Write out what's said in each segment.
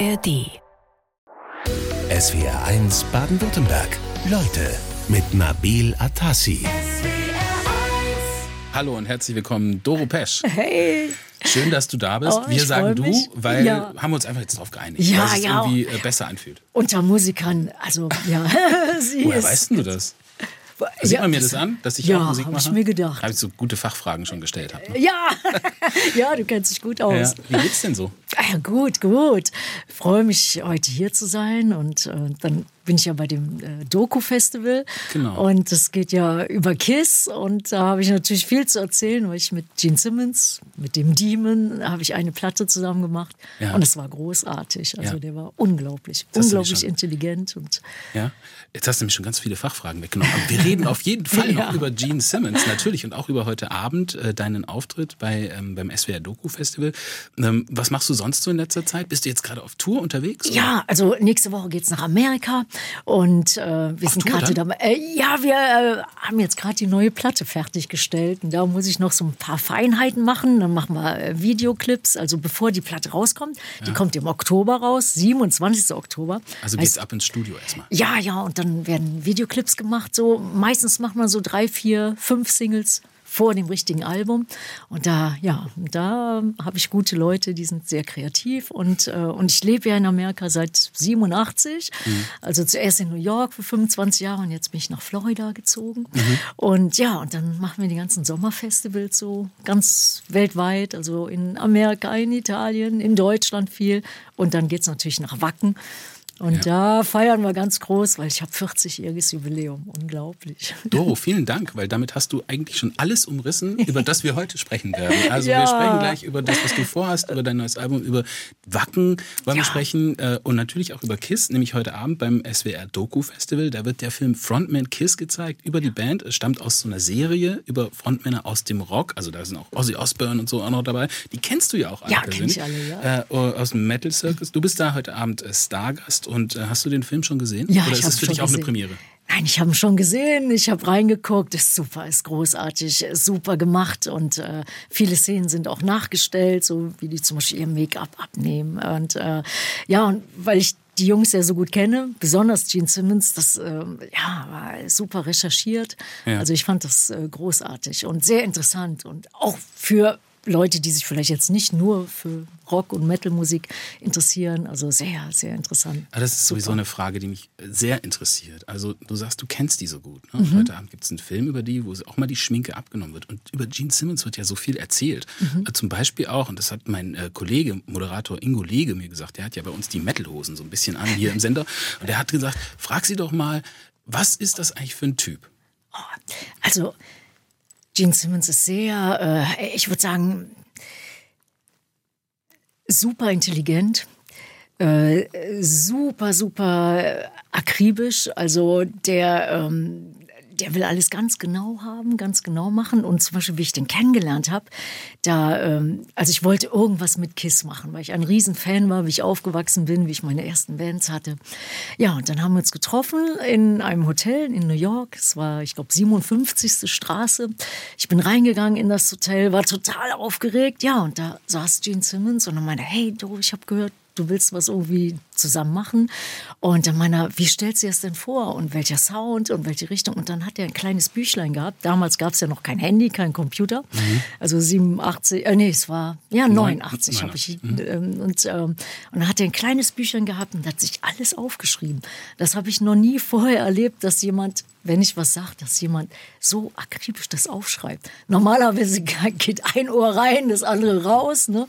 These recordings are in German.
ARD. SWR 1 Baden-Württemberg. Leute mit Nabil Atassi. Hallo und herzlich willkommen, Doro Pesch. Hey. Schön, dass du da bist. Oh, wir sagen du, mich. weil Ja. haben wir uns einfach jetzt drauf geeinigt, Ja, weil es sich ja. irgendwie äh, besser anfühlt. Unter Musikern, also ja. sie Woher ist, weißt denn du das? Sieht Ja, man mir das an, dass ich ja, auch Musik hab mache? ich mir gedacht. Habe ich so gute Fachfragen schon gestellt. Hab, ne? Ja, ja, du kennst dich gut ja. aus. Wie geht's denn so? Ah, Ja, gut, gut. Freue mich, heute hier zu sein. Und äh, dann bin ich ja bei dem äh, Doku-Festival. Genau. Und es geht ja über KISS. Und da habe ich natürlich viel zu erzählen, weil ich mit Gene Simmons, mit dem Demon, habe ich eine Platte zusammen gemacht. Ja. Und es war großartig. Also Ja. der war unglaublich, Das unglaublich intelligent. Und Ja, jetzt hast du nämlich schon ganz viele Fachfragen weggenommen. Aber wir reden auf jeden Fall Ja. noch über Gene Simmons, natürlich, und auch über heute Abend äh, deinen Auftritt bei, ähm, beim SWR Doku Festival. Ähm, was machst du sonst so in letzter Zeit? Bist du jetzt gerade auf Tour unterwegs? oder? Ja, also nächste Woche geht's nach Amerika und äh, wir sind Tour gerade dabei. Äh, ja, wir äh, haben jetzt gerade die neue Platte fertiggestellt und da muss ich noch so ein paar Feinheiten machen. Dann machen wir äh, Videoclips, also bevor die Platte rauskommt. Die kommt im Oktober raus, 27. Oktober. Also geht's ab ins Studio erstmal. Ja, ja, und dann werden Videoclips gemacht. So meistens macht man so drei, vier, fünf Singles vor dem richtigen Album. Und da, ja, da habe ich gute Leute, die sind sehr kreativ. Und, äh, und ich lebe ja in Amerika seit 87. Also zuerst in New York für 25 Jahre und jetzt bin ich nach Florida gezogen. Und ja, und dann machen wir die ganzen Sommerfestivals so ganz weltweit. Also in Amerika, in Italien, in Deutschland viel. Und dann geht's natürlich nach Wacken. Und da feiern wir ganz groß, weil ich habe 40-jähriges Jubiläum. Unglaublich. Doro, vielen Dank, weil damit hast du eigentlich schon alles umrissen, über das wir heute sprechen werden. Also Ja. wir sprechen gleich über das, was du vorhast, über dein neues Album, über Wacken wollen wir Ja. sprechen äh, und natürlich auch über Kiss, nämlich heute Abend beim SWR Doku Festival. Da wird der Film Frontman Kiss gezeigt über die Band. Es stammt aus so einer Serie über Frontmänner aus dem Rock. Also da sind auch Ozzy Osbourne und so auch noch dabei. Die kennst du ja auch alle Ja, kenn ich alle, Äh, aus dem Metal Circus. Du bist da heute Abend äh, Und äh, hast du den Film schon gesehen? Ja, Oder ich ist es für dich auch eine gesehen. Premiere? Nein, ich habe ihn schon gesehen, ich habe reingeguckt, ist super, ist großartig, ist super gemacht und äh, viele Szenen sind auch nachgestellt, so wie die zum Beispiel ihr Make-up abnehmen. Und äh, ja, und weil ich die Jungs ja so gut kenne, besonders Gene Simmons, das ähm, ja, war super recherchiert. Ja. Also ich fand das äh, großartig und sehr interessant und auch für Leute, die sich vielleicht jetzt nicht nur für Rock- und Metal-Musik interessieren. Also sehr, sehr interessant. Ah, das ist sowieso eine Frage, die mich sehr interessiert. Also du sagst, du kennst die so gut. Ne? Mhm. Heute Abend gibt es einen Film über die, wo auch mal die Schminke abgenommen wird. Und über Gene Simmons wird ja so viel erzählt. Mhm. Äh, Zum Beispiel auch, und das hat mein äh, Kollege, Moderator Ingo Lege mir gesagt, der hat ja bei uns die Metalhosen so ein bisschen an hier im Sender. Und der hat gesagt, frag sie doch mal, was ist das eigentlich für ein Typ? Also, Gene Simmons ist sehr, äh, ich würde sagen, super intelligent, äh, super, super akribisch. Also der, ähm, der will alles ganz genau haben, ganz genau machen. Und zum Beispiel, wie ich den kennengelernt habe, da, ähm, also ich wollte irgendwas mit Kiss machen, weil ich ein Riesenfan war, wie ich aufgewachsen bin, wie ich meine ersten Bands hatte. Ja, und dann haben wir uns getroffen in einem Hotel in New York. Es war, ich glaube, 57. Straße. Ich bin reingegangen in das Hotel, war total aufgeregt. Ja, und da saß Gene Simmons und dann meinte, hey, du, ich habe gehört, du willst was irgendwie zusammen machen. Und dann meinte er, wie stellst du dir das denn vor? Und welcher Sound und welche Richtung? Und dann hat er ein kleines Büchlein gehabt. Damals gab es ja noch kein Handy, kein Computer. Also 87, äh, nee, es war, ja, 89 habe ich. Ähm, und, ähm, und dann hat er ein kleines Büchlein gehabt und hat sich alles aufgeschrieben. Das habe ich noch nie vorher erlebt, dass jemand, wenn ich was sage, dass jemand so akribisch das aufschreibt. Normalerweise geht ein Ohr rein, das andere raus. Ne?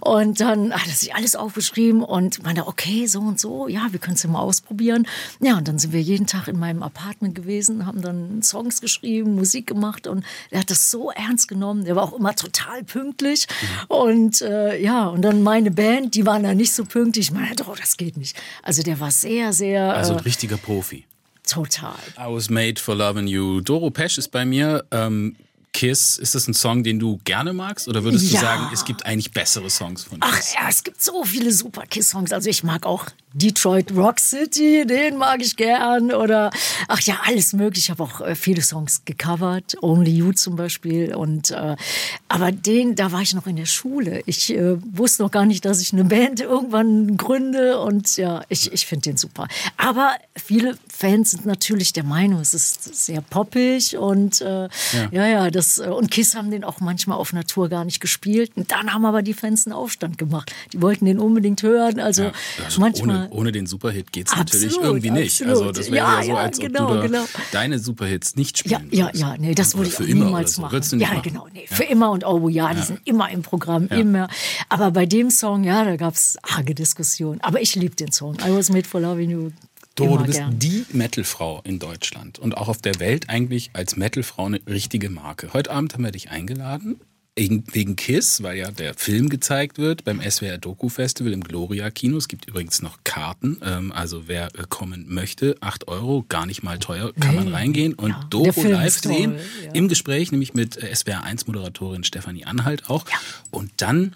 Und dann hat er sich alles aufgeschrieben und meinte, okay, so und so, ja, wir können es ja mal ausprobieren. Ja, und dann sind wir jeden Tag in meinem Apartment gewesen, haben dann Songs geschrieben, Musik gemacht und er hat das so ernst genommen. Der war auch immer total pünktlich. Und äh, ja, und dann meine Band, die waren da nicht so pünktlich. Ich meinte, oh, das geht nicht. Also der war sehr, sehr Also ein äh, richtiger Profi. total. I was made for loving you. Doro Pesch ist bei mir. Ähm, Kiss, ist das ein Song, den du gerne magst? Oder würdest Ja. du sagen, es gibt eigentlich bessere Songs von Ach Kiss? ja, es gibt so viele super Kiss-Songs. Also ich mag auch Detroit Rock City, den mag ich gern. Oder ach ja, alles mögliche. Ich habe auch äh, viele Songs gecovert, Only You zum Beispiel. Und äh, aber den, da war ich noch in der Schule. Ich äh, wusste noch gar nicht, dass ich eine Band irgendwann gründe. Und ja, ich, ich finde den super. Aber viele Fans sind natürlich der Meinung, es ist sehr poppig und äh, ja. ja, das äh, und Kiss haben den auch manchmal auf Natur gar nicht gespielt. Und dann haben aber die Fans einen Aufstand gemacht. Die wollten den unbedingt hören. Also, Ja, also manchmal. ohne, ohne den Superhit geht es natürlich irgendwie nicht. absolut. Also das wäre Ja, ja, so, ja, als ob genau, du da genau. deine Superhits nicht Ja, spielen ja, würdest. ja, nee, das würde ich für auch immer niemals so. machen. Du ja, machen. genau, nee, für immer und oh ja, die sind immer im Programm, immer. Aber bei dem Song, ja, da gab es arge Diskussionen. Aber ich liebe den Song. I was made for loving you. Doro, du bist gern. die Metalfrau in Deutschland und auch auf der Welt eigentlich als Metalfrau eine richtige Marke. Heute Abend haben wir dich eingeladen. Wegen Kiss, weil ja der Film gezeigt wird beim SWR Doku Festival im Gloria Kino. Es gibt übrigens noch Karten. Ähm, also wer äh, kommen möchte, 8 Euro, gar nicht mal teuer, kann man reingehen und Ja, Doro live sehen. ja. Im Gespräch, nämlich mit SWR 1 Moderatorin Stefanie Anhalt auch. Und dann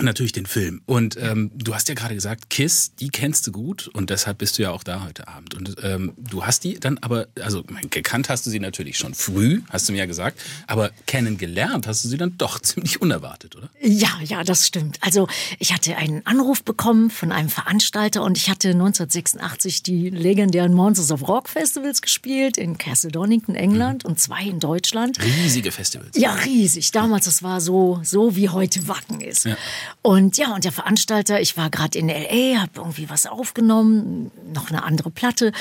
Natürlich den Film. Und ähm, du hast ja gerade gesagt, Kiss, die kennst du gut und deshalb bist du ja auch da heute Abend. Und ähm, du hast die dann aber, also gekannt hast du sie natürlich schon früh, hast du mir ja gesagt, aber kennengelernt hast du sie dann doch ziemlich unerwartet, oder? Ja, ja, das stimmt. Also ich hatte einen Anruf bekommen von einem Veranstalter und ich hatte 1986 die legendären Monsters of Rock Festivals gespielt in Castle Donington, England und zwei in Deutschland. Riesige Festivals. Ja, riesig. Damals, das war so, so wie heute Wacken ist. Ja. Und ja, und der Veranstalter, ich war gerade in L.A., habe irgendwie was aufgenommen, noch eine andere Platte.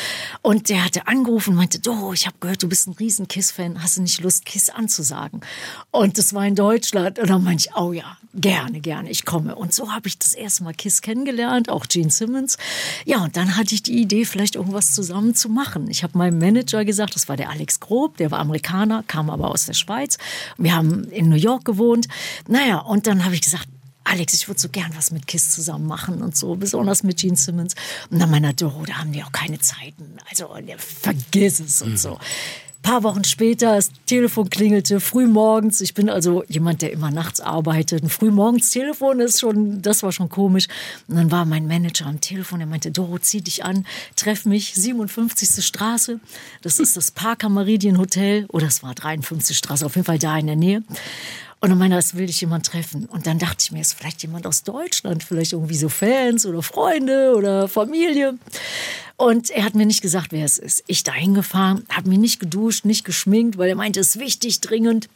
Und der hatte angerufen und meinte, Do, ich habe gehört, du bist ein riesen Kiss-Fan, hast du nicht Lust, Kiss anzusagen? Und das war in Deutschland. Und dann meinte ich, oh ja, gerne, gerne, ich komme. Und so habe ich das erste Mal Kiss kennengelernt, auch Gene Simmons. Ja, und dann hatte ich die Idee, vielleicht irgendwas zusammen zu machen. Ich habe meinem Manager gesagt, das war der Alex Grob, der war Amerikaner, kam aber aus der Schweiz. Wir haben in New York gewohnt. Naja, und dann habe ich gesagt, Alex, ich würde so gern was mit Kiss zusammen machen und so, besonders mit Gene Simmons. Und dann meiner Doro, da haben die auch keine Zeiten. Also vergiss es und so. paar Wochen später, das Telefon klingelte, früh morgens. Ich bin also jemand, der immer nachts arbeitet. Ein früh morgens Telefon ist schon, das war schon komisch. Und dann war mein Manager am Telefon, der meinte, Doro, zieh dich an, treff mich, 57. Straße. Das ist das Parker Meridian Hotel. Oder es war 53. Straße, auf jeden Fall da in der Nähe. Und er, es will dich jemand treffen. Und dann dachte ich mir, ist vielleicht jemand aus Deutschland, vielleicht irgendwie so Fans oder Freunde oder Familie. Und er hat mir nicht gesagt, wer es ist. Ich dahin gefahren, habe mich nicht geduscht, nicht geschminkt, weil er meinte, es ist wichtig, dringend.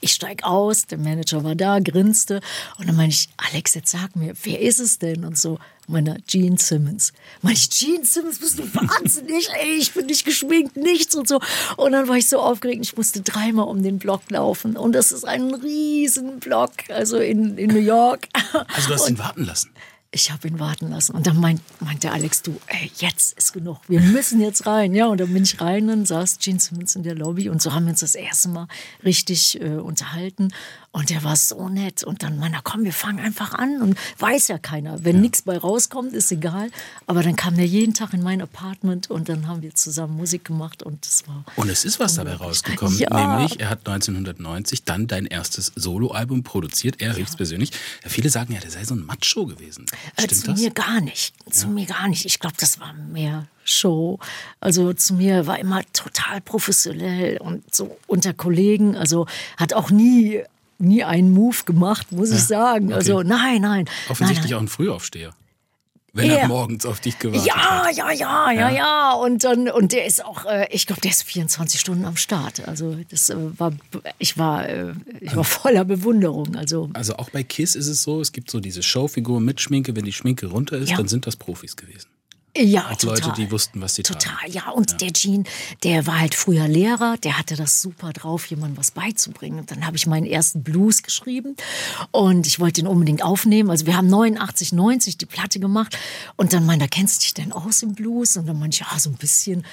Ich steig aus, der Manager war da, grinste und dann meinte ich, Alex, jetzt sag mir, wer ist es denn? Und so, meiner Gene Simmons. Meine ich, Gene Simmons, bist du wahnsinnig? Ey, ich bin nicht geschminkt, nichts und so. Und dann war ich so aufgeregt, ich musste dreimal um den Block laufen. Und das ist ein riesen Block, also in, in New York. Also du hast ihn warten lassen. Ich habe ihn warten lassen. Und dann meint, meinte Alex, du, ey, jetzt ist genug. Wir müssen jetzt rein. Ja, und dann bin ich rein und saß Gene Simmons in der Lobby. Und so haben wir uns das erste Mal richtig äh, unterhalten. Und der war so nett. Und dann meiner, komm, wir fangen einfach an. Und weiß ja keiner. Wenn nichts bei rauskommt, ist egal. Aber dann kam er jeden Tag in mein Apartment und dann haben wir zusammen Musik gemacht. Und das war. Und es ist was dabei rausgekommen, Ja. nämlich er hat 1990 dann dein erstes Soloalbum produziert, er höchstpersönlich. Ja, viele sagen ja, der sei so ein Macho gewesen. Äh, zu das? mir gar nicht. Zu mir gar nicht. Ich glaube, das war mehr Show. Also zu mir war immer total professionell und so unter Kollegen. Also hat auch nie nie einen Move gemacht, muss ich sagen. okay. Also nein, nein. Offensichtlich nein, auch ein Frühaufsteher. Wenn er Er- morgens auf dich gewartet Ja, hat. ja, ja, ja, ja. Und dann und der ist auch, äh, ich glaube, der ist 24 Stunden am Start. Also das äh, war, ich war, äh, ich war voller Bewunderung. Also Also auch bei Kiss ist es so, es gibt so diese Showfigur mit Schminke, wenn die Schminke runter ist, Ja. dann sind das Profis gewesen. Ja, Auch total. Leute, die wussten, was sie Total, tragen. ja. Und der Gene, der war halt früher Lehrer, der hatte das super drauf, jemandem was beizubringen. Und dann habe ich meinen ersten Blues geschrieben und ich wollte ihn unbedingt aufnehmen. Also wir haben 89, 90 die Platte gemacht und dann meinte er, kennst du dich denn aus im Blues? Und dann meinte ich, ja, so ein bisschen.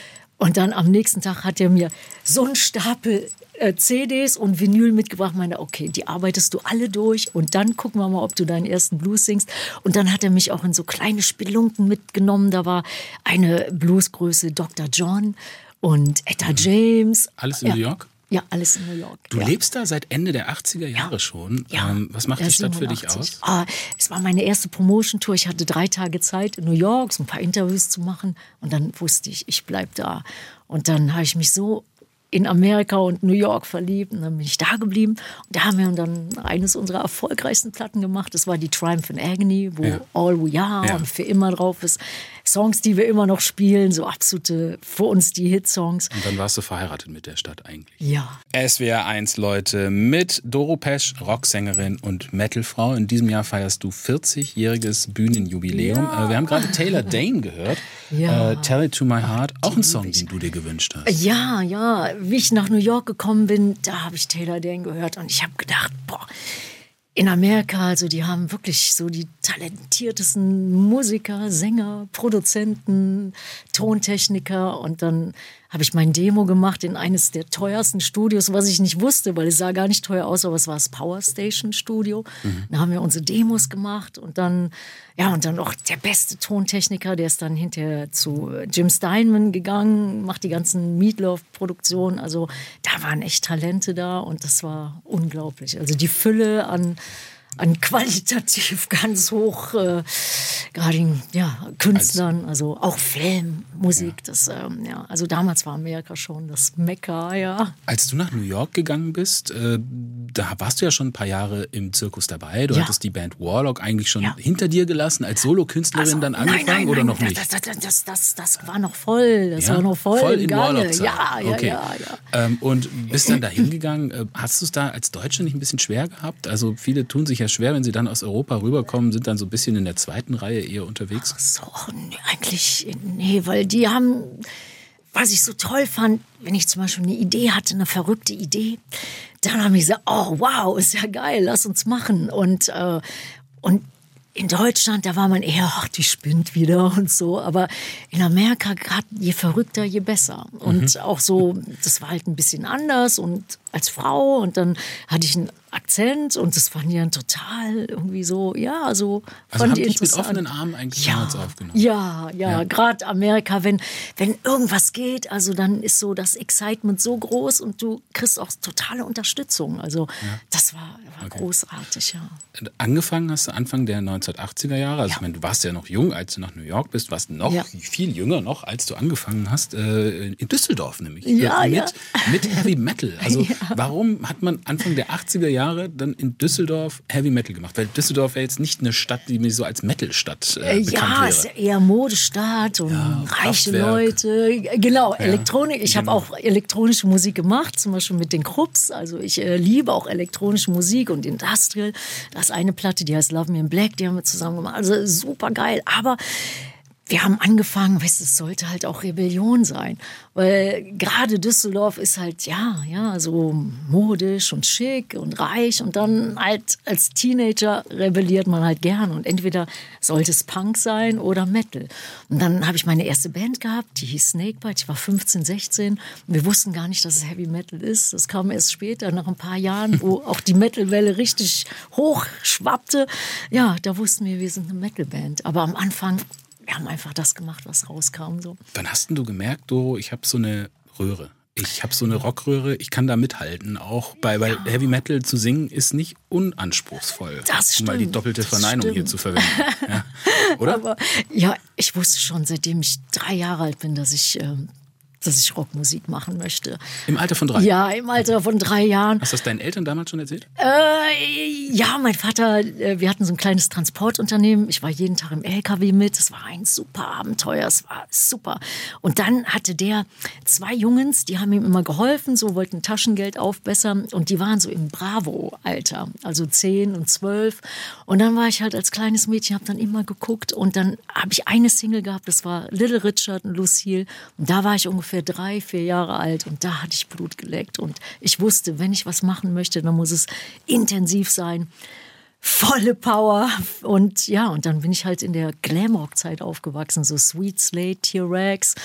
Und dann am nächsten Tag hat er mir so einen Stapel äh, CDs und Vinyl mitgebracht. Meinte, okay, die arbeitest du alle durch und dann gucken wir mal, ob du deinen ersten Blues singst. Und dann hat er mich auch in so kleine Spelunken mitgenommen. Da war eine Bluesgröße Dr. John und Etta James. Alles in Ja. New York? Ja, alles in New York. Du ja. lebst da seit Ende der 80er Jahre schon. Ähm, was macht die Stadt für dich 87. aus? Ah, es war meine erste Promotion-Tour. Ich hatte drei Tage Zeit in New York, so ein paar Interviews zu machen. Und dann wusste ich, ich bleib da. Und dann habe ich mich so in Amerika und New York verliebt. Und dann bin ich da geblieben. Und da haben wir dann eines unserer erfolgreichsten Platten gemacht. Das war die Triumph and Agony, wo Ja. All We Are Ja. und für immer drauf ist. Songs, die wir immer noch spielen, so absolute, für uns die Hitsongs. Und dann warst du verheiratet mit der Stadt eigentlich. Ja. SWR 1 Leute mit Doro Pesch, Rocksängerin und Metalfrau. In diesem Jahr feierst du 40-jähriges Bühnenjubiläum. Äh, wir haben gerade Taylor Dane gehört. Ja. Äh, Tell It to My Heart. Auch ein Song, den du dir gewünscht hast. Ja, ja. Wie ich nach New York gekommen bin, da habe ich Taylor Dane gehört und ich habe gedacht, boah, in Amerika, also die haben wirklich so die talentiertesten Musiker, Sänger, Produzenten, Tontechniker und dann habe ich mein Demo gemacht in eines der teuersten Studios, was ich nicht wusste, weil es sah gar nicht teuer aus, aber es war das Power Station Studio. Da haben wir unsere Demos gemacht und dann, ja, und dann auch der beste Tontechniker, der ist dann hinterher zu Jim Steinman gegangen, macht die ganzen Meatloaf-Produktionen. Also da waren echt Talente da und das war unglaublich. Also die Fülle an an qualitativ ganz hoch äh, gerade ja, Künstlern, also auch Film, Musik, das ähm, ja, also damals war Amerika schon das Mekka, ja. Als du nach New York gegangen bist, äh, da warst du ja schon ein paar Jahre im Zirkus dabei. Du Ja. hattest die Band Warlock eigentlich schon Ja. hinter dir gelassen, als Solokünstlerin Also, dann nein, angefangen nein, oder nein, noch nicht? Das, das, das, das, war noch voll, das Ja? war noch voll, Voll in Gange. Warlock-Zeit. Ja, ja, okay. ja, ja. Ähm, und bist dann da hingegangen. Äh, Hast du es da als Deutsche nicht ein bisschen schwer gehabt? Also viele tun sich ja schwer, wenn sie dann aus Europa rüberkommen, sind dann so ein bisschen in der zweiten Reihe eher unterwegs. So, nee, eigentlich, nee, weil die haben, was ich so toll fand, wenn ich zum Beispiel eine Idee hatte, eine verrückte Idee, dann haben die gesagt, oh wow, ist ja geil, lass uns machen. Und, äh, und in Deutschland, da war man eher, ach, die spinnt wieder und so. Aber in Amerika, gerade je verrückter, je besser. Und auch so, das war halt ein bisschen anders und als Frau. Und dann hatte ich einen Akzent und das fand die dann total irgendwie so, ja, so Also fand die dich mit interessant. offenen Armen eigentlich Ja, damals aufgenommen. ja, ja, gerade Amerika, wenn, wenn irgendwas geht, also dann ist so das Excitement so groß und du kriegst auch totale Unterstützung. Also das war, war großartig, ja. Angefangen hast du Anfang der 1980er Jahre. Also Ja. ich meine, du warst ja noch jung, als du nach New York bist, warst noch Ja. viel jünger noch, als du angefangen hast, äh, in Düsseldorf nämlich. Ja, äh, mit, ja. mit Heavy Metal. Also warum hat man Anfang der 80er Jahre dann in Düsseldorf Heavy Metal gemacht? Weil Düsseldorf wäre jetzt nicht eine Stadt, die mir so als Metal-Stadt äh, Äh, bekannt ja, wäre. ist ja eher Modestadt und reiche Kraftwerk. Leute. Genau, Elektronik. Ich habe auch elektronische Musik gemacht, zum Beispiel mit den Krupps. Also ich äh, liebe auch elektronische Musik und Industrial. Da ist eine Platte, die heißt Love Me in Black, die haben wir zusammen gemacht. Also super geil. Aber wir haben angefangen, weißt es sollte halt auch Rebellion sein. Weil gerade Düsseldorf ist halt, ja, ja, so modisch und schick und reich. Und dann halt als Teenager rebelliert man halt gern. Und entweder sollte es Punk sein oder Metal. Und dann habe ich meine erste Band gehabt, die hieß Snakebite. Ich war 15, 16. Und wir wussten gar nicht, dass es Heavy Metal ist. Das kam erst später, nach ein paar Jahren, wo auch die Metalwelle richtig hoch schwappte. Ja, da wussten wir, wir sind eine Metalband. Aber am Anfang wir haben einfach das gemacht, was rauskam. So. Wann hast denn du gemerkt, Doro, ich habe so eine Röhre? Ich habe so eine Rockröhre, ich kann da mithalten. Auch bei, weil Heavy Metal zu singen ist nicht unanspruchsvoll. Das Um mal die stimmt, doppelte Verneinung hier stimmt. zu verwenden. Ja. Oder? Aber ja, ich wusste schon, seitdem ich drei Jahre alt bin, dass ich, ähm, dass ich Rockmusik machen möchte. Im Alter von drei. Ja, im Alter von drei Jahren. Hast du das deinen Eltern damals schon erzählt? Äh, ja, mein Vater, äh, wir hatten so ein kleines Transportunternehmen. Ich war jeden Tag im LKW mit. Es war ein super Abenteuer. Es war super. Und dann hatte der zwei Jungs, die haben ihm immer geholfen, so wollten Taschengeld aufbessern. Und die waren so im Bravo-Alter, also zehn und zwölf. Und dann war ich halt als kleines Mädchen, habe dann immer geguckt. Und dann habe ich eine Single gehabt, das war Little Richard und Lucille. Und da war ich ungefähr drei, vier Jahre alt. Und da hatte ich Blut geleckt. Und ich wusste, wenn ich was machen möchte, dann muss es intensiv sein. Volle Power. Und ja, und dann bin ich halt in der Glamrock-Zeit aufgewachsen. So Sweet Slate, T-Rex.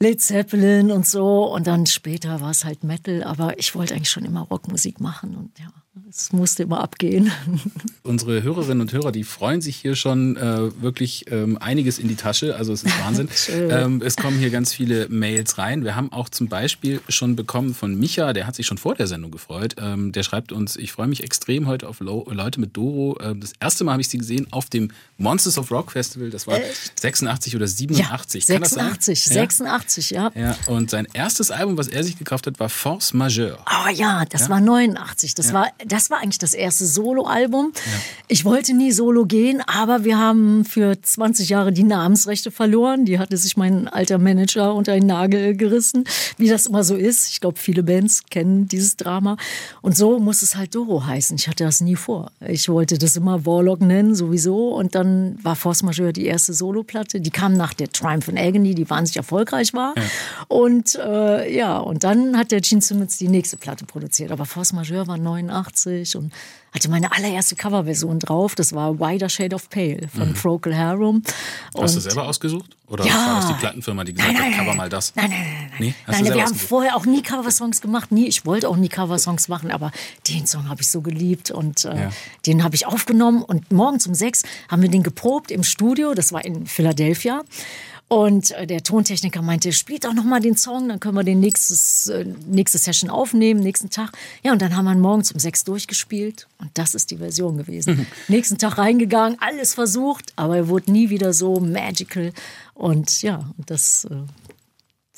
Led Zeppelin und so. Und dann später war es halt Metal. Aber ich wollte eigentlich schon immer Rockmusik machen. Und ja, Es musste immer abgehen. Unsere Hörerinnen und Hörer, die freuen sich hier schon äh, wirklich ähm, einiges in die Tasche. Also es ist Wahnsinn. ähm, es kommen hier ganz viele Mails rein. Wir haben auch zum Beispiel schon bekommen von Micha, der hat sich schon vor der Sendung gefreut. Ähm, der schreibt uns, ich freue mich extrem heute auf Lo Leute mit Doro. Ähm, das erste Mal habe ich sie gesehen auf dem Monsters of Rock Festival. Das war Echt? 86 oder 87. Ja, 86, 86, ja. ja. Und sein erstes Album, was er sich gekauft hat, war Force Majeure. Oh ja, das ja? war 89. Das, ja. war, das war eigentlich das erste Soloalbum. Ja. Ich wollte nie solo gehen, aber wir haben für 20 Jahre die Namensrechte verloren. Die hatte sich mein alter Manager unter den Nagel gerissen, wie das immer so ist. Ich glaube, viele Bands kennen dieses Drama. Und so muss es halt Doro heißen. Ich hatte das nie vor. Ich wollte das immer Warlock nennen, sowieso. Und dann war Force Majeure die erste Soloplatte. Die kam nach der Triumph and Agony, die wahnsinnig erfolgreich war. Ja. Und äh, ja, und dann hat der Gene Simmons die nächste Platte produziert. Aber Force Majeure war 89 und hatte meine allererste Coverversion drauf. Das war Wider Shade of Pale von mhm. Procol Harum. Hast du selber ausgesucht? Oder ja. war das die Plattenfirma, die gesagt nein, nein, hat, cover mal das? Nein, nein, nein. nein. Nee? nein wir haben vorher auch nie Coversongs gemacht. Nie. Ich wollte auch nie Coversongs machen, aber den Song habe ich so geliebt und äh, ja. den habe ich aufgenommen. Und morgens um sechs haben wir den geprobt im Studio. Das war in Philadelphia. Und äh, der Tontechniker meinte, spielt doch noch mal den Song, dann können wir den nächstes, äh, nächste Session aufnehmen, nächsten Tag. Ja, und dann haben wir ihn morgens um sechs durchgespielt und das ist die Version gewesen. Mhm. Nächsten Tag reingegangen, alles versucht, aber er wurde nie wieder so magical. Und ja, das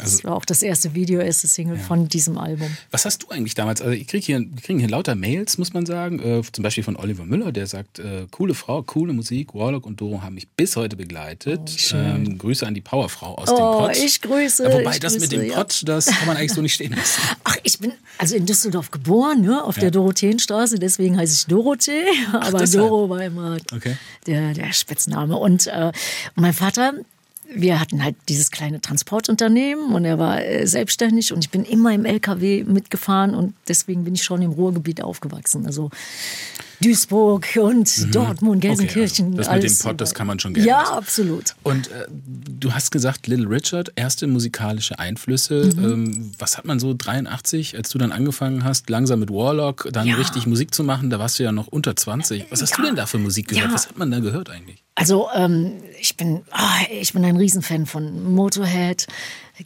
äh, das also, war auch das erste Video, erste Single ja. von diesem Album. Was hast du eigentlich damals? Also ich kriege hier, kriegen hier lauter Mails, muss man sagen. Äh, zum Beispiel von Oliver Müller, der sagt, äh, coole Frau, coole Musik, Warlock und Doro haben mich bis heute begleitet. Oh, ähm, Grüße an die Powerfrau aus oh, dem Pott. ich grüße. Ja, wobei ich das grüße, mit dem ja. Pott, das kann man eigentlich so nicht stehen lassen. Ach, ich bin also in Düsseldorf geboren, ne, auf der Dorotheenstraße, deswegen heiße ich Dorothee. Aber Ach, Doro war immer okay. der, der Spitzname. Und äh, mein Vater, wir hatten halt dieses kleine Transportunternehmen und er war äh, selbstständig und ich bin immer im LKW mitgefahren und deswegen bin ich schon im Ruhrgebiet aufgewachsen. Also Duisburg und mhm. Dortmund, Gelsenkirchen. Okay, also das mit dem Pott, das kann man schon gerne. Ja, absolut. Und äh, du hast gesagt, Little Richard, erste musikalische Einflüsse. Mhm. Ähm, was hat man so 83, als du dann angefangen hast, langsam mit Warlock dann ja. richtig Musik zu machen? Da warst du ja noch unter 20. Was hast ja. du denn da für Musik gehört? Ja. Was hat man da gehört eigentlich? Also ähm, ich bin, oh, ich bin ein Riesenfan von Motorhead.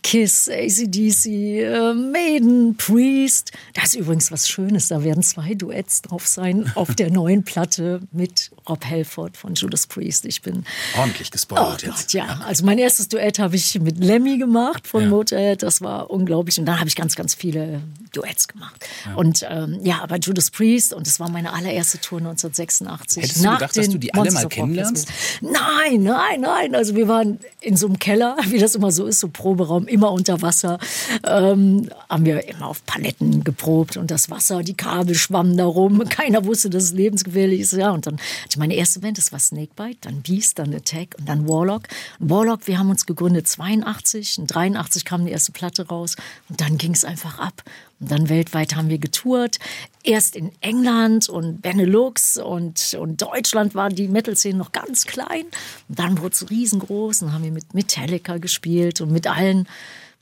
Kiss, ACDC, äh, Maiden, Priest. Da ist übrigens was Schönes. Da werden zwei Duets drauf sein auf der neuen Platte mit Rob Halford von Judas Priest. Ich bin ordentlich gespoilert oh Gott, Ja, also mein erstes Duett habe ich mit Lemmy gemacht von ja. Motorhead. Das war unglaublich. Und dann habe ich ganz, ganz viele Duets gemacht. Ja. Und ähm, ja, aber Judas Priest und das war meine allererste Tour 1986. Hättest du gedacht, dass du die alle mal kennenlernst? Nein, nein, nein. Also wir waren in so einem Keller, wie das immer so ist, so Proberaum Raum immer unter Wasser. Ähm, haben wir immer auf Paletten geprobt und das Wasser, die Kabel schwammen da rum. Keiner wusste, dass es lebensgefährlich ist. Ja, und dann hatte ich meine erste Band, das war Snakebite, dann Beast, dann Attack und dann Warlock. Warlock, wir haben uns gegründet 82, und 83 kam die erste Platte raus und dann ging es einfach ab. Dann weltweit haben wir getourt. Erst in England und Benelux und, und Deutschland war die Metal-Szene noch ganz klein. Und dann wurde es riesengroß und haben wir mit Metallica gespielt und mit allen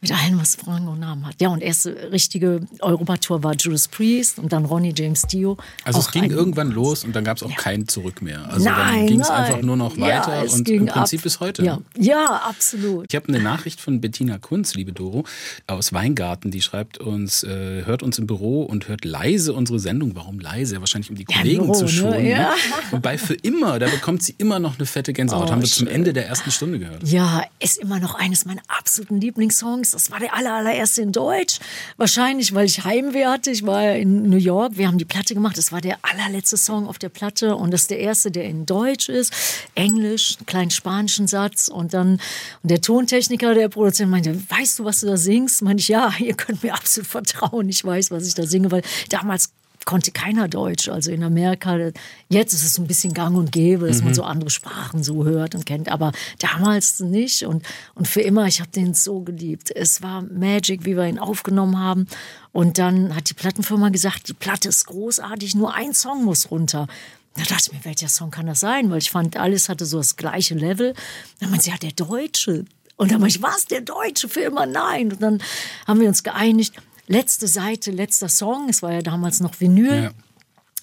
mit allem, was Rang und Namen hat. Ja, und erste richtige Europatour war Judas Priest und dann Ronnie James Dio. Also es ging irgendwann los und dann gab es auch ja. kein Zurück mehr. Also nein, dann ging es einfach nur noch weiter ja, und im Prinzip ab. bis heute. Ja, ja absolut. Ich habe eine Nachricht von Bettina Kunz, liebe Doro, aus Weingarten, die schreibt uns, äh, hört uns im Büro und hört leise unsere Sendung. Warum leise? Wahrscheinlich um die Kollegen Büro, zu ne? schonen. Ne? Ja. Wobei für immer, da bekommt sie immer noch eine fette Gänsehaut. Oh, Haben wir schön. zum Ende der ersten Stunde gehört. Ja, ist immer noch eines meiner absoluten Lieblingssongs. Das war der aller, allererste in Deutsch. Wahrscheinlich, weil ich Heimweh hatte. Ich war in New York. Wir haben die Platte gemacht. Das war der allerletzte Song auf der Platte. Und das ist der erste, der in Deutsch ist. Englisch, einen kleinen spanischen Satz. Und dann und der Tontechniker, der Produzent meinte, weißt du, was du da singst? Meinte ich, ja, ihr könnt mir absolut vertrauen. Ich weiß, was ich da singe, weil damals konnte keiner Deutsch. Also in Amerika, jetzt ist es ein bisschen gang und gäbe, dass mhm. man so andere Sprachen so hört und kennt, aber damals nicht. Und, und für immer, ich habe den so geliebt. Es war Magic, wie wir ihn aufgenommen haben. Und dann hat die Plattenfirma gesagt, die Platte ist großartig, nur ein Song muss runter. Da dachte ich mir, welcher Song kann das sein? Weil ich fand, alles hatte so das gleiche Level. Dann meinte sie, ja, der Deutsche. Und dann meinte ich, was, der Deutsche für immer? Nein. Und dann haben wir uns geeinigt, letzte Seite, letzter Song. Es war ja damals noch Vinyl. Ja.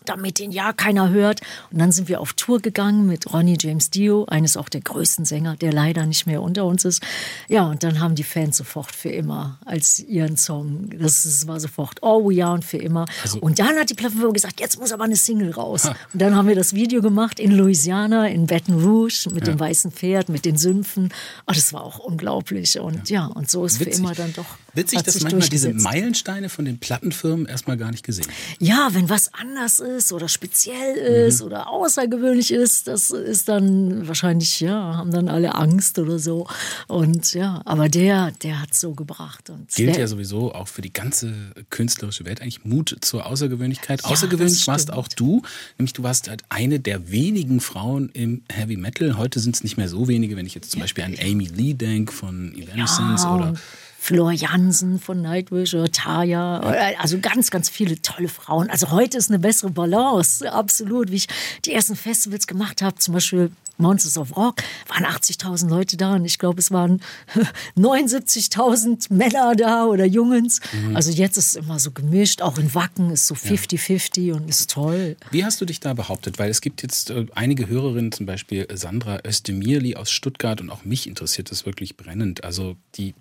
Damit den ja keiner hört. Und dann sind wir auf Tour gegangen mit Ronnie James Dio, eines auch der größten Sänger, der leider nicht mehr unter uns ist. Ja, und dann haben die Fans sofort für immer als ihren Song, das, das war sofort Oh We Are und für immer. Also, und dann hat die Plattenfirma gesagt, jetzt muss aber eine Single raus. Ha. Und dann haben wir das Video gemacht in Louisiana, in Baton Rouge, mit ja. dem weißen Pferd, mit den Sümpfen. Oh, das war auch unglaublich. Und ja, ja und so ist Witzig. für immer dann doch. Witzig, dass manchmal diese Meilensteine von den Plattenfirmen erstmal gar nicht gesehen Ja, wenn was anders ist oder speziell ist mhm. oder außergewöhnlich ist, das ist dann wahrscheinlich, ja, haben dann alle Angst oder so. Und ja, aber der, der hat so gebracht. Und Gilt ja sowieso auch für die ganze künstlerische Welt eigentlich Mut zur Außergewöhnlichkeit. Ja, Außergewöhnlich warst auch du, nämlich du warst halt eine der wenigen Frauen im Heavy Metal. Heute sind es nicht mehr so wenige, wenn ich jetzt zum Beispiel an Amy Lee denke von Evanescence ja, oder Flor Jansen von Nightwish oder Taya, also ganz, ganz viele tolle Frauen. Also heute ist eine bessere Balance, absolut. Wie ich die ersten Festivals gemacht habe, zum Beispiel Monsters of Rock, waren 80.000 Leute da und ich glaube, es waren 79.000 Männer da oder Jungens. Mhm. Also jetzt ist es immer so gemischt, auch in Wacken ist so 50-50 ja. und ist toll. Wie hast du dich da behauptet? Weil es gibt jetzt äh, einige Hörerinnen, zum Beispiel Sandra Östemirli aus Stuttgart und auch mich interessiert das wirklich brennend. Also die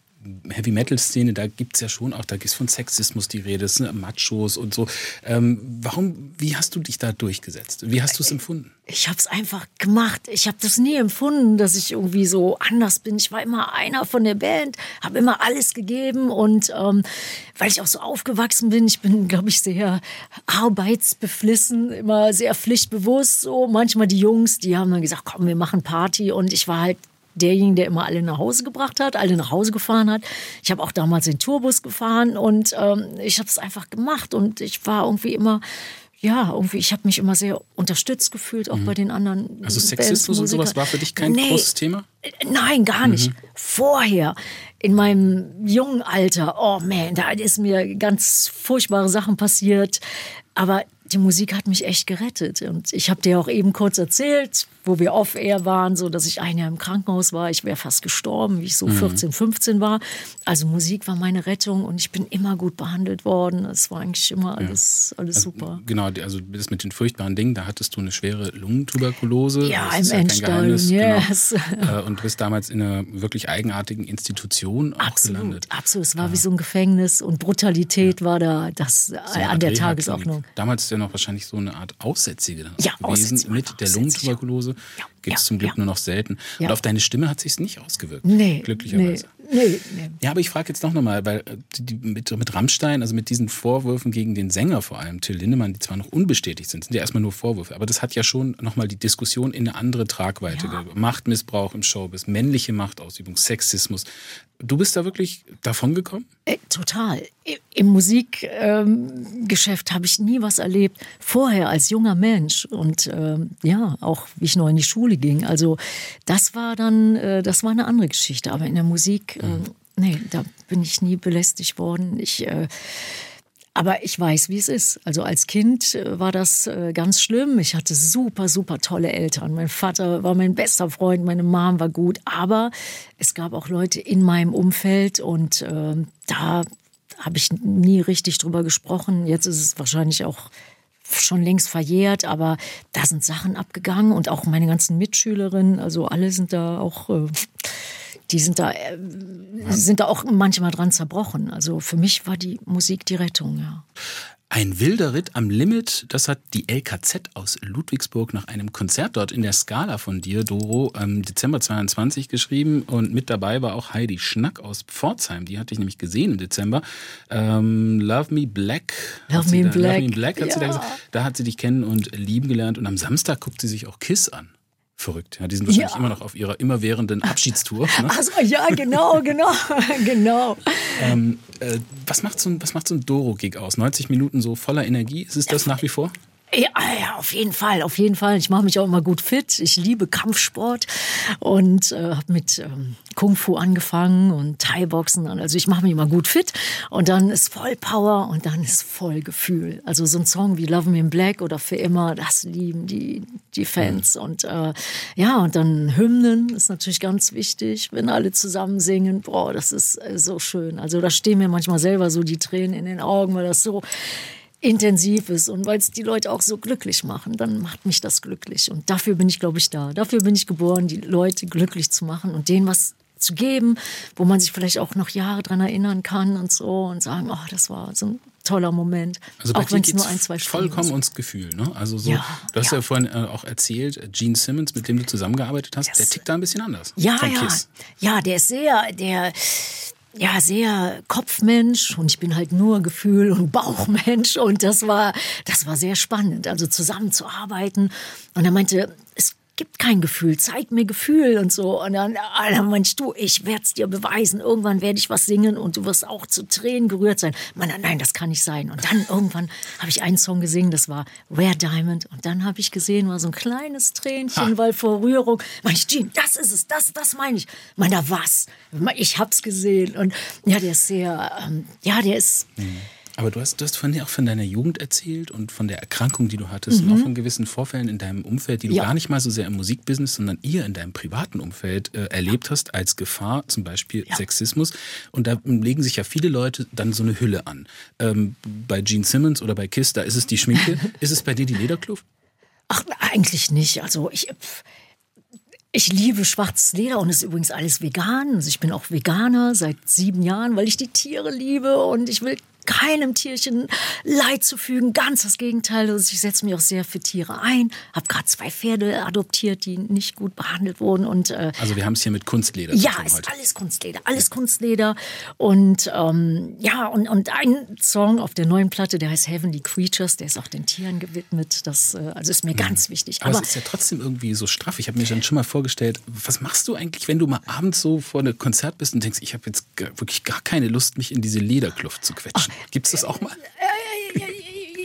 Heavy Metal Szene, da gibt es ja schon auch, da ist von Sexismus die Rede, ne, Machos und so. Ähm, warum, wie hast du dich da durchgesetzt? Wie hast du es empfunden? Ich habe es einfach gemacht. Ich habe das nie empfunden, dass ich irgendwie so anders bin. Ich war immer einer von der Band, habe immer alles gegeben und ähm, weil ich auch so aufgewachsen bin, ich bin, glaube ich, sehr arbeitsbeflissen, immer sehr pflichtbewusst. So manchmal die Jungs, die haben dann gesagt, komm, wir machen Party und ich war halt derjenige, der immer alle nach Hause gebracht hat, alle nach Hause gefahren hat. Ich habe auch damals den Tourbus gefahren und ähm, ich habe es einfach gemacht und ich war irgendwie immer ja, irgendwie, ich habe mich immer sehr unterstützt gefühlt, auch mhm. bei den anderen. Also Sexismus und sowas war für dich kein nee, großes Thema? Nein, gar nicht. Mhm. Vorher, in meinem jungen Alter, oh man, da ist mir ganz furchtbare Sachen passiert. Aber die Musik hat mich echt gerettet. Und ich habe dir auch eben kurz erzählt, wo wir off-air waren, so dass ich ein Jahr im Krankenhaus war. Ich wäre fast gestorben, wie ich so mhm. 14, 15 war. Also Musik war meine Rettung und ich bin immer gut behandelt worden. Es war eigentlich immer alles, ja. alles also, super. Genau, also das mit den furchtbaren Dingen, da hattest du eine schwere Lungentuberkulose. Ja, im Endstadium, yes. Genau. Äh, und du bist damals in einer wirklich eigenartigen Institution auch absolut, gelandet. Absolut, es war ja. wie so ein Gefängnis und Brutalität ja. war da das so an der Tagesordnung. Damals ist ja noch wahrscheinlich so eine Art Aussätzige ja, gewesen mit der Lungentuberkulose. Ja, Gibt es ja, zum Glück nur noch selten. Und auf deine Stimme hat sich nicht ausgewirkt. Nee. Glücklicherweise. Nee, nee. Ja, aber ich frage jetzt noch nochmal, weil äh, die, mit, mit Rammstein, also mit diesen Vorwürfen gegen den Sänger vor allem, Till Lindemann, die zwar noch unbestätigt sind, sind ja erstmal nur Vorwürfe, aber das hat ja schon nochmal die Diskussion in eine andere Tragweite. Ja. Machtmissbrauch im Showbiz, männliche Machtausübung, Sexismus. Du bist da wirklich davon gekommen? Äh, total. Im Musikgeschäft ähm, habe ich nie was erlebt. Vorher als junger Mensch und ähm, ja, auch wie ich noch in die Schule ging. Also das war dann, äh, das war eine andere Geschichte. Aber in der Musik, äh, mhm. nee, da bin ich nie belästigt worden. Ich äh, aber ich weiß, wie es ist. Also als Kind äh, war das äh, ganz schlimm. Ich hatte super, super tolle Eltern. Mein Vater war mein bester Freund, meine Mom war gut. Aber es gab auch Leute in meinem Umfeld und äh, da habe ich nie richtig drüber gesprochen. Jetzt ist es wahrscheinlich auch schon längst verjährt, aber da sind Sachen abgegangen und auch meine ganzen Mitschülerinnen, also alle sind da auch äh, die sind da, äh, sind da auch manchmal dran zerbrochen. Also für mich war die Musik die Rettung, ja. Ein wilder Ritt am Limit, das hat die LKZ aus Ludwigsburg nach einem Konzert dort in der Skala von dir, Doro, im Dezember 22 geschrieben. Und mit dabei war auch Heidi Schnack aus Pforzheim. Die hatte ich nämlich gesehen im Dezember. Ähm, Love Me Black. Love Me, da, Black. Love Me Black hat ja. sie da gesagt. Da hat sie dich kennen und lieben gelernt. Und am Samstag guckt sie sich auch Kiss an. Verrückt. Ja, die sind wahrscheinlich ja. immer noch auf ihrer immerwährenden Abschiedstour. Ne? Also, ja, genau, genau, genau. Ähm, äh, was macht so ein, so ein Doro-Gig aus? 90 Minuten so voller Energie? Ist es das nach wie vor? Ja, ja, auf jeden Fall, auf jeden Fall. Ich mache mich auch immer gut fit. Ich liebe Kampfsport und äh, habe mit ähm, Kung Fu angefangen und Thai-Boxen. Also ich mache mich immer gut fit und dann ist voll Power und dann ist voll Gefühl. Also so ein Song wie Love Me in Black oder Für immer, das lieben die, die Fans. Mhm. Und äh, ja, und dann Hymnen ist natürlich ganz wichtig, wenn alle zusammen singen. Boah, das ist äh, so schön. Also da stehen mir manchmal selber so die Tränen in den Augen, weil das so intensiv ist und weil es die Leute auch so glücklich machen, dann macht mich das glücklich. Und dafür bin ich, glaube ich, da. Dafür bin ich geboren, die Leute glücklich zu machen und denen was zu geben, wo man sich vielleicht auch noch Jahre dran erinnern kann und so und sagen, oh, das war so ein toller Moment. Also auch wenn es nur ein, zwei Stunden vollkommen ist. ums Gefühl. Ne? Also so, ja, du hast ja, ja vorhin äh, auch erzählt, Gene Simmons, mit dem du zusammengearbeitet hast, yes. der tickt da ein bisschen anders. Ja, ja. Kiss. Ja, der ist sehr, der ja, sehr Kopfmensch und ich bin halt nur Gefühl und Bauchmensch und das war, das war sehr spannend, also zusammenzuarbeiten. Und er meinte, es gibt kein Gefühl, zeig mir Gefühl und so. Und dann, ah, dann meinst du, ich werde es dir beweisen. Irgendwann werde ich was singen und du wirst auch zu Tränen gerührt sein. Man, nein, das kann nicht sein. Und dann irgendwann habe ich einen Song gesungen, das war Rare Diamond. Und dann habe ich gesehen, war so ein kleines Tränchen, ha. weil vor Rührung, meine ich, Jean, das ist es, das, das meine ich. Meiner was? Ich hab's gesehen. Und ja, der ist sehr, ähm, ja, der ist. Mhm aber du hast, du hast von dir auch von deiner Jugend erzählt und von der Erkrankung, die du hattest mhm. und auch von gewissen Vorfällen in deinem Umfeld, die du ja. gar nicht mal so sehr im Musikbusiness, sondern eher in deinem privaten Umfeld äh, erlebt hast als Gefahr, zum Beispiel ja. Sexismus. Und da legen sich ja viele Leute dann so eine Hülle an. Ähm, bei Gene Simmons oder bei Kiss, da ist es die Schminke. ist es bei dir die Lederkluft? Ach, eigentlich nicht. Also ich. Ich liebe schwarzes Leder und es ist übrigens alles vegan. Also ich bin auch Veganer seit sieben Jahren, weil ich die Tiere liebe und ich will keinem Tierchen Leid zu fügen. Ganz das Gegenteil. Also ich setze mich auch sehr für Tiere ein. Habe gerade zwei Pferde adoptiert, die nicht gut behandelt wurden. Und, äh, also wir haben es hier mit Kunstleder. Ja, ist heute. alles Kunstleder, alles ja. Kunstleder. Und ähm, ja, und, und ein Song auf der neuen Platte, der heißt Heavenly Creatures, der ist auch den Tieren gewidmet. Das äh, also ist mir mhm. ganz wichtig. Aber, Aber es ist ja trotzdem irgendwie so straff. Ich habe mir dann schon mal vorgestellt, was machst du eigentlich, wenn du mal abends so vor einem Konzert bist und denkst, ich habe jetzt wirklich gar keine Lust, mich in diese Lederkluft zu quetschen? Ach, Gibt es das auch mal?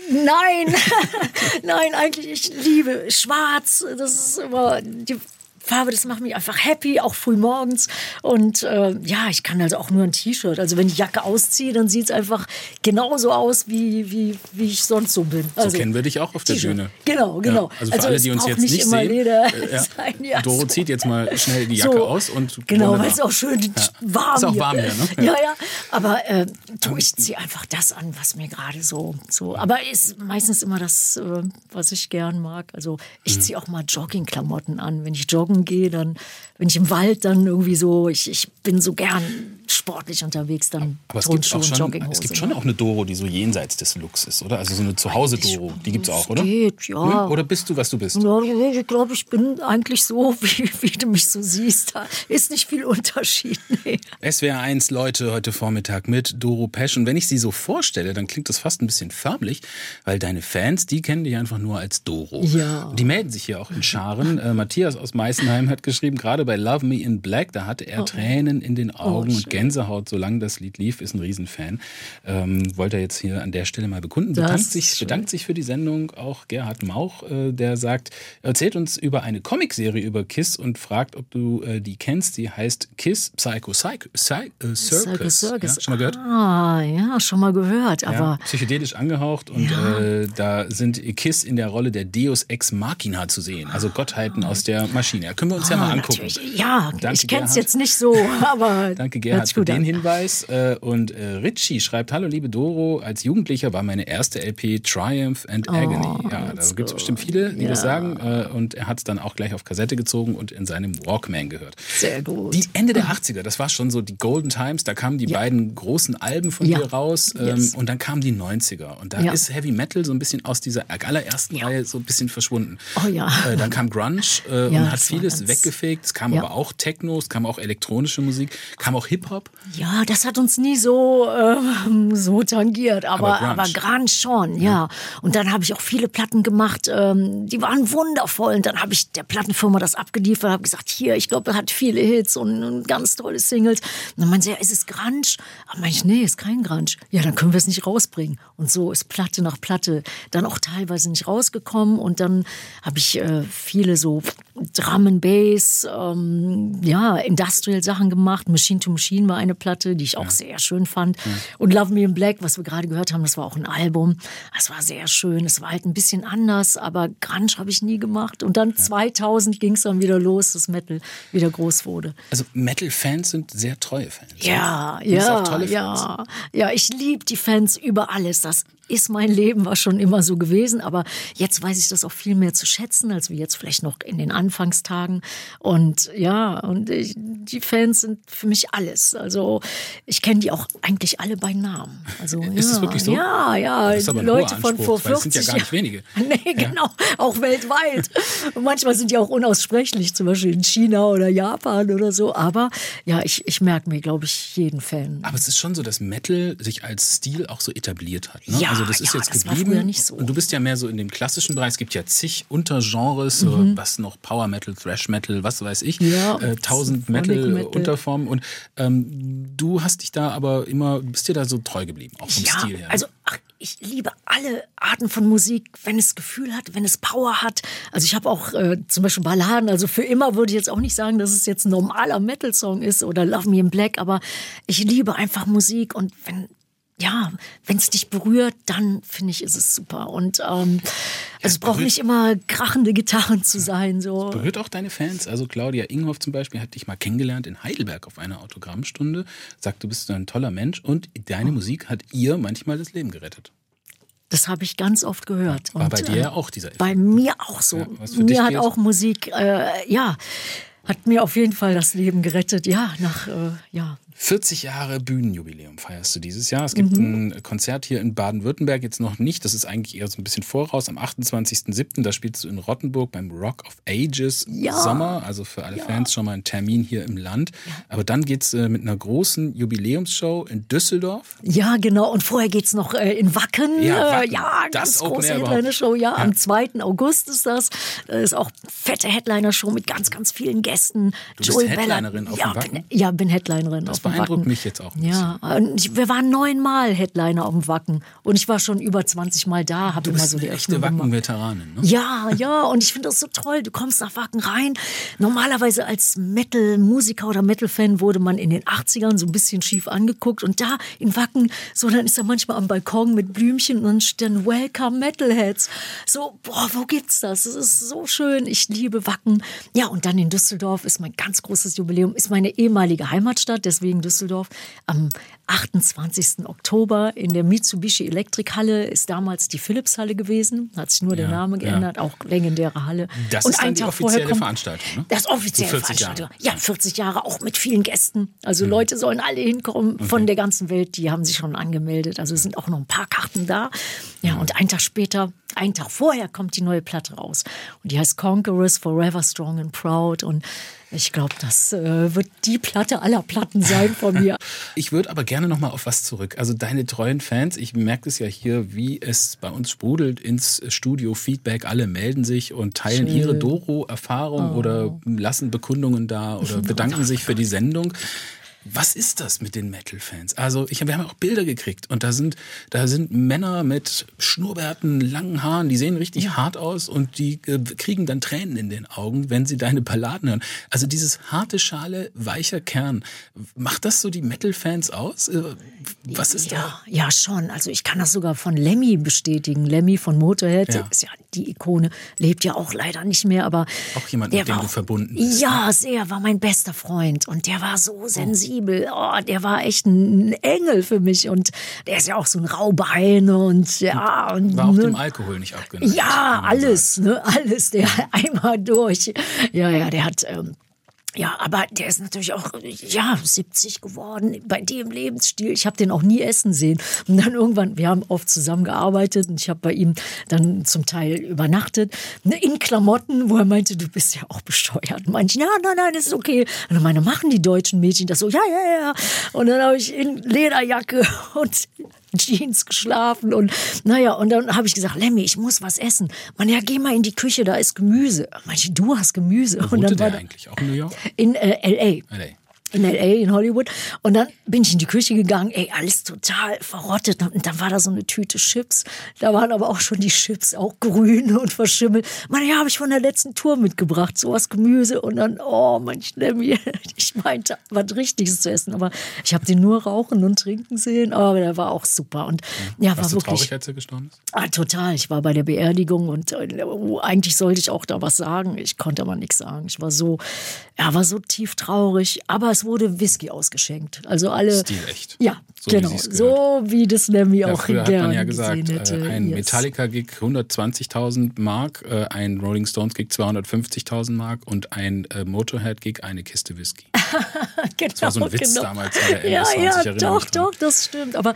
Nein, nein, eigentlich, ich liebe schwarz. Das ist immer die Farbe, das macht mich einfach happy, auch früh morgens. Und äh, ja, ich kann also auch nur ein T-Shirt. Also wenn ich Jacke ausziehe, dann sieht es einfach genauso aus, wie, wie, wie ich sonst so bin. Also, so kennen wir dich auch auf der Bühne. Genau, genau. Ja, also für also alle, die uns jetzt nicht, nicht sehen, Leder äh, sein, ja, Doro so. zieht jetzt mal schnell die Jacke so, aus. und Genau, weil es auch schön ja. warm ist. auch warm hier, ne? Ja, ja. Aber äh, du, ich ziehe einfach das an, was mir gerade so, so. Aber ist meistens immer das, äh, was ich gern mag. Also ich mhm. ziehe auch mal Joggingklamotten an, wenn ich joggen joggen gehe, dann, wenn ich im Wald dann irgendwie so, ich, ich bin so gern sportlich unterwegs, dann Aber es gibt, auch schon, es gibt schon auch eine Doro, die so jenseits des Looks ist, oder? Also so eine Zuhause-Doro, die gibt es auch, oder? Geht, ja. Hm? Oder bist du, was du bist? Ja, ich glaube, ich bin eigentlich so, wie, wie, du mich so siehst. Da ist nicht viel Unterschied. Nee. SWR 1 Leute heute Vormittag mit Doro Pesch. Und wenn ich sie so vorstelle, dann klingt das fast ein bisschen förmlich, weil deine Fans, die kennen dich einfach nur als Doro. Ja. Und die melden sich hier auch in Scharen. Äh, Matthias aus Meißenheim hat geschrieben, gerade bei Love Me in Black, da hatte er oh. Tränen in den Augen oh, und Gänsehaut, solange das Lied lief, ist ein Riesenfan. Ähm, wollte er jetzt hier an der Stelle mal bekunden. Bedankt sich, bedankt sich für die Sendung auch Gerhard Mauch, äh, der sagt, erzählt uns über eine Comicserie über Kiss und fragt, ob du äh, die kennst. Die heißt Kiss Psycho, Psycho Psy äh, Circus. Circus. Ja, schon mal gehört? Ah, ja, schon mal gehört. Aber ja, psychedelisch angehaucht und ja. Äh, da sind Kiss in der Rolle der Deus Ex Machina zu sehen, also Gottheiten aus der Maschine. Ja, können wir uns ja mal ah, angucken. Natürlich. Ja, Danke, ich kenne es jetzt nicht so, aber Danke Gerhard für den Hinweis. Äh, und äh, Richie schreibt, hallo liebe Doro, als Jugendlicher war meine erste LP Triumph and oh, Agony. Ja, da gibt es bestimmt viele, die ja. das sagen. Äh, und er hat es dann auch gleich auf Kassette gezogen und in seinem Walkman gehört. Sehr gut. Die Ende der 80er, das war schon so die Golden Times, da kamen die ja. beiden großen Alben von dir raus ähm, yes. und dann kamen die 90er. Und da ist Heavy Metal so ein bisschen aus dieser allerersten Reihe so ein bisschen verschwunden. Oh ja. Dann kam Grunge und hat vieles weggefegt. Es kam aber auch Techno, es kam auch elektronische Musik, kam auch Hip-Hop. Ja, das hat uns nie so, äh, so tangiert, aber, aber, Grunge. schon, ja. ja. Und dann habe ich auch viele Platten gemacht, ähm, die waren wundervoll. Und dann habe ich der Plattenfirma das abgeliefert, habe gesagt, hier, ich glaube, er hat viele Hits und, und, ganz tolle Singles. Und dann meinte sie, ja, ist es Grunge? Aber meine ich, nee, ist kein Grunge. Ja, dann können wir es nicht rausbringen. Und so ist Platte nach Platte dann auch teilweise nicht rausgekommen. Und dann habe ich äh, viele so Drum and Bass, ähm, ja, Industrial-Sachen gemacht. Machine to Machine war eine Platte, die ich auch ja. sehr schön fand. Ja. Und Love Me in Black, was wir gerade gehört haben, das war auch ein Album. Es war sehr schön. Es war halt ein bisschen anders, aber Grunge habe ich nie gemacht. Und dann ja. 2000 ging es dann wieder los, dass Metal wieder groß wurde. Also Metal-Fans sind sehr treue Fans. Ja, ja, ja. Ja, ich liebe die Fans über alles. Das ist mein Leben, war schon immer so gewesen. Aber jetzt weiß ich das auch viel mehr zu schätzen, als wie jetzt vielleicht noch in den Anfangstagen. Und ja, und ich, die Fans sind für mich alles. Also ich kenne die auch eigentlich alle bei Namen. Also, ist ja, es wirklich so? Ja, ja. Leute von vor weil 40 es sind ja gar nicht wenige. Nee, genau. Auch weltweit. Und manchmal sind die auch unaussprechlich, zum Beispiel in China oder Japan oder so. Aber ja, ich, ich merke mir, glaube ich, jeden Fan. Aber es ist schon so, dass Metal sich als Stil auch so etabliert hat. Ne? Ja, also das ist ja, jetzt das geblieben. so. Und du bist ja mehr so in dem klassischen Bereich. Es gibt ja zig Untergenres, so was noch Power Metal, Thrash Metal, was weiß ich. Mhm. Ja, äh, tausend Symphonic Metal, Metal. Unterformen. Und ähm, du hast dich da aber immer, bist dir da so treu geblieben, auch vom ja, Stil her. ne? also ach, ich liebe alle Arten von Musik, wenn es Gefühl hat, wenn es Power hat. Also ich habe auch äh, zum Beispiel Balladen. Also für immer würde ich jetzt auch nicht sagen, dass es jetzt ein normaler Metal-Song ist oder Love Me in Black, aber ich liebe einfach Musik und wenn ja, wenn es dich berührt, dann finde ich, ist es super. Und ähm, also es braucht nicht immer krachende Gitarren zu sein. So. Berührt auch deine Fans. Also Claudia Inghoff zum Beispiel hat dich mal kennengelernt in Heidelberg auf einer Autogrammstunde, sagt, du bist ein toller Mensch und deine Oh. Musik hat ihr manchmal das Leben gerettet. Das habe ich ganz oft gehört. War Und, bei dir äh, ja auch dieser Effekt. Bei mir auch so. Ja, mir hat auch Musik, äh, ja, hat mir auf jeden Fall das Leben gerettet. Ja, nach, äh, ja. 40 Jahre Bühnenjubiläum feierst du dieses Jahr. Es gibt Mhm. ein Konzert hier in Baden-Württemberg jetzt noch nicht. Das ist eigentlich eher so ein bisschen voraus. Am 28.07. Da spielst du in Rottenburg beim Rock of Ages Ja. Sommer. Also für alle Fans schon mal ein Termin hier im Land. Aber dann geht's äh, mit einer großen Jubiläumsshow in Düsseldorf. Ja, genau. Und vorher geht's noch äh, in Wacken. Ja, Äh, Wacken. ja Das ganz große. Headliner-Show. Ja, am 2. August ist das. Da ist auch fette Headliner-Show mit ganz, ganz vielen Gästen. Du bist Headlinerin auf dem ja, Wacken? Bin, ja, bin Headlinerin Das auf Wacken. mich jetzt auch Ja, und ich, wir waren neunmal Headliner auf dem Wacken. Und ich war schon über 20 Mal da, habe Du immer bist so die eine echte. Wacken-Veteranin. Ne? Ja, ja, und ich finde das so toll. Du kommst nach Wacken rein. Normalerweise als Metal-Musiker oder Metal-Fan wurde man in den 80ern so ein bisschen schief angeguckt. Und da in Wacken, so dann ist er manchmal am Balkon mit Blümchen und dann steht dann Welcome Metalheads. So, boah, wo gibt's das? Das ist so schön. Ich liebe Wacken. Ja, und dann in Düsseldorf ist mein ganz großes Jubiläum, ist meine ehemalige Heimatstadt, deswegen Düsseldorf. Am 28. Oktober in der Mitsubishi Elektrikhalle ist damals die Philips-Halle gewesen. Hat sich nur der Ja, Name ja. geändert, auch legendäre Halle. Das und ist dann die Tag offizielle kommt- Veranstaltung, ne? Das offizielle So 40 Veranstaltung. Jahre. Ja, 40 Jahre, auch mit vielen Gästen. Also Leute sollen alle hinkommen von der ganzen Welt, die haben sich schon angemeldet. Also es sind auch noch ein paar Karten da. Ja, und einen Tag später, einen Tag vorher kommt die neue Platte raus. Und die heißt Conquerors Forever Strong and Proud. Und ich glaube, das äh, wird die Platte aller Platten sein von mir. Ich würde aber gerne noch mal auf was zurück. Also deine treuen Fans, ich merke es ja hier, wie es bei uns sprudelt ins Studio Feedback. Alle melden sich und teilen Schön. Oh. ihre Doro-Erfahrung oder lassen Bekundungen da oder bedanken sich für die Sendung. Was ist das mit den Metal-Fans? Also ich, wir haben auch Bilder gekriegt und da sind, da sind Männer mit Schnurrbärten, langen Haaren, die sehen richtig hart aus und die äh, kriegen dann Tränen in den Augen, wenn sie deine Balladen hören. Also dieses harte Schale, weicher Kern, macht das so die Metal-Fans aus? Äh, Was ist da? Ja, ja, schon. Also ich kann das sogar von Lemmy bestätigen. Lemmy von Motorhead Ja. ist ja die Ikone, lebt ja auch leider nicht mehr, aber Auch jemand, mit dem du verbunden bist, ne? Ja, sehr, war mein bester Freund und der war so sensibel. Oh, der war echt ein Engel für mich und der ist ja auch so ein Raubein und ja und War auch ne, dem Alkohol nicht abgeneigt. ja, alles, ne, alles, der einmal durch. Ja, ja, der hat, ähm, ja, aber der ist natürlich auch, ja, 70 geworden bei dem Lebensstil. Ich habe den auch nie essen sehen. Und dann irgendwann, wir haben oft zusammengearbeitet und ich habe bei ihm dann zum Teil übernachtet, ne, in Klamotten, wo er meinte, du bist ja auch besteuert. Manche, ja, nein, nein, das ist okay. Und dann meine, machen die deutschen Mädchen das so, ja, ja, ja. Und dann habe ich in Lederjacke und Jeans geschlafen und naja, und dann habe ich gesagt, Lemmy, ich muss was essen. Man, ja, geh mal in die Küche, da ist Gemüse. Manche, du hast Gemüse. Wo und dann war der eigentlich? Auch in New York? in äh, L.A. LA. In L.A., in Hollywood. Und dann bin ich in die Küche gegangen, ey, alles total verrottet. Und dann war da so eine Tüte Chips. Da waren aber auch schon die Chips auch grün und verschimmelt. Man, ja, habe ich von der letzten Tour mitgebracht, sowas Gemüse. Und dann, oh, mein Schlemmi, ich meinte, was Richtiges zu essen. Aber ich habe den nur rauchen und trinken sehen. Aber der war auch super. Und ja, war Warst du wirklich. traurig, als er gestorben ist? Ah, total. Ich war bei der Beerdigung und äh, oh, eigentlich sollte ich auch da was sagen. Ich konnte aber nichts sagen. Ich war so, ja, war so tief traurig. Aber es es wurde Whisky ausgeschenkt. Also alle. Stilecht. Ja, So wie genau. gehört. so wie das Lemmy Ja, auch früher hat man ja gesagt, äh, ein Yes. Metallica-Gig 120.000 Mark, äh, ein Rolling Stones-Gig 250.000 Mark und ein äh, Motorhead-Gig eine Kiste Whisky. Genau, war so ein Witz genau. damals bei der Ja, MS20, ja, doch, doch, das stimmt. Aber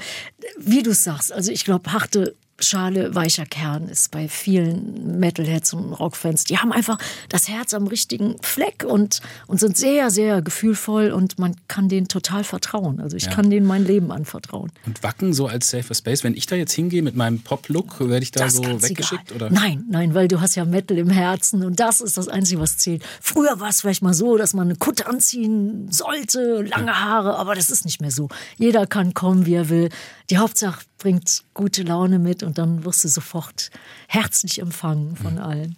wie du sagst, also ich glaube, harte Schale, weicher Kern ist bei vielen Metalheads und Rockfans. Die haben einfach das Herz am richtigen Fleck und, und sind sehr, sehr gefühlvoll und man kann denen total vertrauen. Also ich Ja. kann denen mein Leben anvertrauen. Und Wacken so als Safer Space, wenn ich da jetzt hingehe mit meinem Pop-Look, werde ich da Das so weggeschickt? egal. Oder? Nein, nein, weil du hast ja Metal im Herzen und das ist das Einzige, was zählt. Früher war es vielleicht mal so, dass man eine Kutte anziehen sollte, lange Haare, aber das ist nicht mehr so. Jeder kann kommen, wie er will. Die Hauptsache bringt gute Laune mit und dann wirst du sofort herzlich empfangen von Mhm. allen.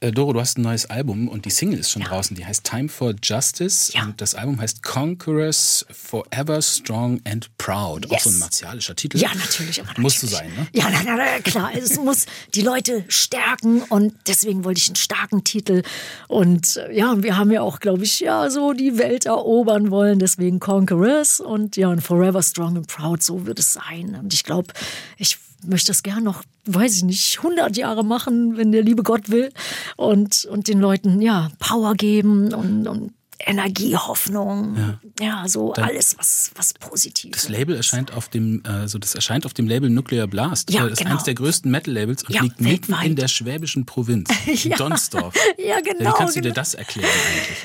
Äh, Doro, du hast ein neues Album und die Single ist schon draußen. Die heißt Time for Justice Ja. und das Album heißt Conquerors Forever Strong and Proud. Auch Yes. so ein martialischer Titel. Ja, natürlich. Aber Muss so natürlich. sein, ne? Ja, na, na, klar. Es muss die Leute stärken und deswegen wollte ich einen starken Titel. Und äh, ja, wir haben ja auch, glaube ich, ja, so die Welt erobern wollen. Deswegen Conquerors und ja, und Forever Strong and Proud. So wird es sein. Und ich glaube, ich möchte das gern noch, weiß ich nicht, 100 Jahre machen, wenn der liebe Gott will. Und, und den Leuten, ja, Power geben und, und Energie, Hoffnung. Ja, so alles, was, was positiv Das ist. Label erscheint auf dem, also das erscheint auf dem Label Nuclear Blast. Ja, das ist genau. eines der größten Metal-Labels und Ja, liegt mitten weltweit. in der schwäbischen Provinz, in Ja. Donsdorf. Ja, genau, Wie kannst du dir genau. das erklären eigentlich?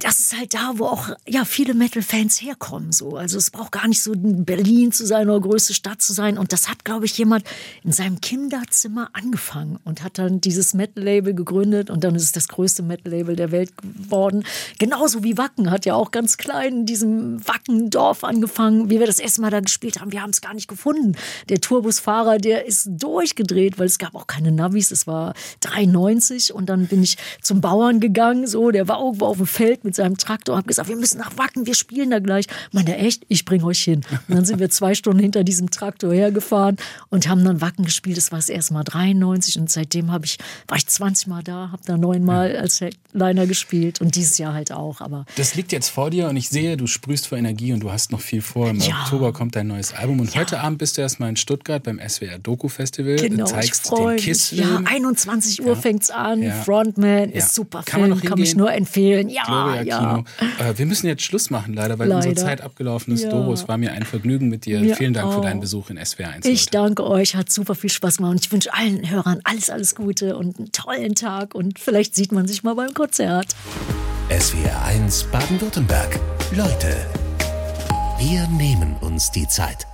Das ist halt da, wo auch ja viele Metal-Fans herkommen. So, also es braucht gar nicht so in Berlin zu sein oder größte Stadt zu sein. Und das hat, glaube ich, jemand in seinem Kinderzimmer angefangen und hat dann dieses Metal-Label gegründet und dann ist es das größte Metal-Label der Welt geworden. Genauso wie Wacken hat ja auch ganz klein in diesem Wackendorf angefangen, wie wir das erste Mal da gespielt haben. Wir haben es gar nicht gefunden. Der Tourbusfahrer, der ist durchgedreht, weil es gab auch keine Navis. Es war 93 und dann bin ich zum Bauern gegangen. So, der war irgendwo auf dem Feld mit seinem Traktor und habe gesagt, wir müssen nach Wacken, wir spielen da gleich. Meinte er, echt? Ich bringe euch hin. Und dann sind wir zwei Stunden hinter diesem Traktor hergefahren und haben dann Wacken gespielt. Das war das erste Mal 93 und seitdem habe ich, war ich 20 Mal da, habe da neunmal als Headliner gespielt und dieses Jahr halt auch. Aber Das liegt jetzt vor dir und ich sehe, du sprühst vor Energie und du hast noch viel vor. Im Ja. Oktober kommt dein neues Album und heute Abend bist du erstmal in Stuttgart beim SWR Doku Festival. Genau, ich zeigst den mich. Ja, Kiss-Film. 21 Uhr Ja. fängt's an. Ja. Frontman Ja. ist super Kann man Film, noch kann mich nur empfehlen. Ja, Gloria ja. Kino. Äh, wir müssen jetzt Schluss machen, leider, weil unsere Leider. Zeit abgelaufen ist. Ja. Doro, es war mir ein Vergnügen mit dir. Vielen Dank für auch. deinen Besuch in SWR 1. Ich Leute. danke euch, hat super viel Spaß gemacht und ich wünsche allen Hörern alles, alles Gute und einen tollen Tag und vielleicht sieht man sich mal beim Konzert. SWR 1 Baden-Württemberg. Leute, wir nehmen uns die Zeit.